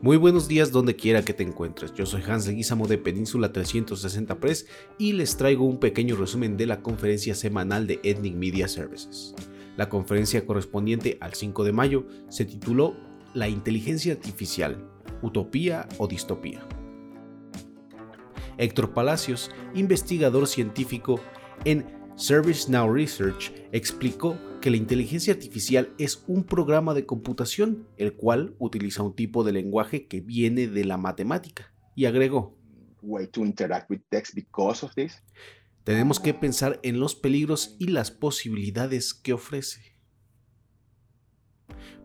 Muy buenos días donde quiera que te encuentres. Yo soy Hans Leguizamo de Península 360 Press y les traigo un pequeño resumen de la conferencia semanal de Ethnic Media Services. La conferencia correspondiente al 5 de mayo se tituló La inteligencia artificial, utopía o distopía. Héctor Palacios, investigador científico en ServiceNow Research, explicó que la inteligencia artificial es un programa de computación, el cual utiliza un tipo de lenguaje que viene de la matemática, y agregó, tenemos que pensar en los peligros y las posibilidades que ofrece.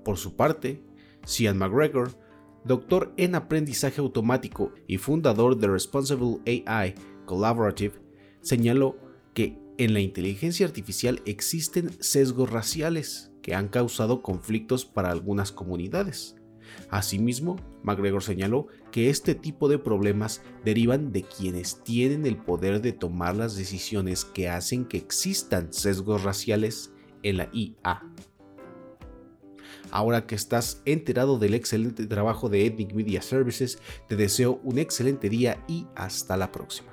Por su parte, Cian McGregor, doctor en aprendizaje automático y fundador de Responsible AI Collaborative, señaló que en la inteligencia artificial existen sesgos raciales que han causado conflictos para algunas comunidades. Asimismo, McGregor señaló que este tipo de problemas derivan de quienes tienen el poder de tomar las decisiones que hacen que existan sesgos raciales en la IA. Ahora que estás enterado del excelente trabajo de Ethnic Media Services, te deseo un excelente día y hasta la próxima.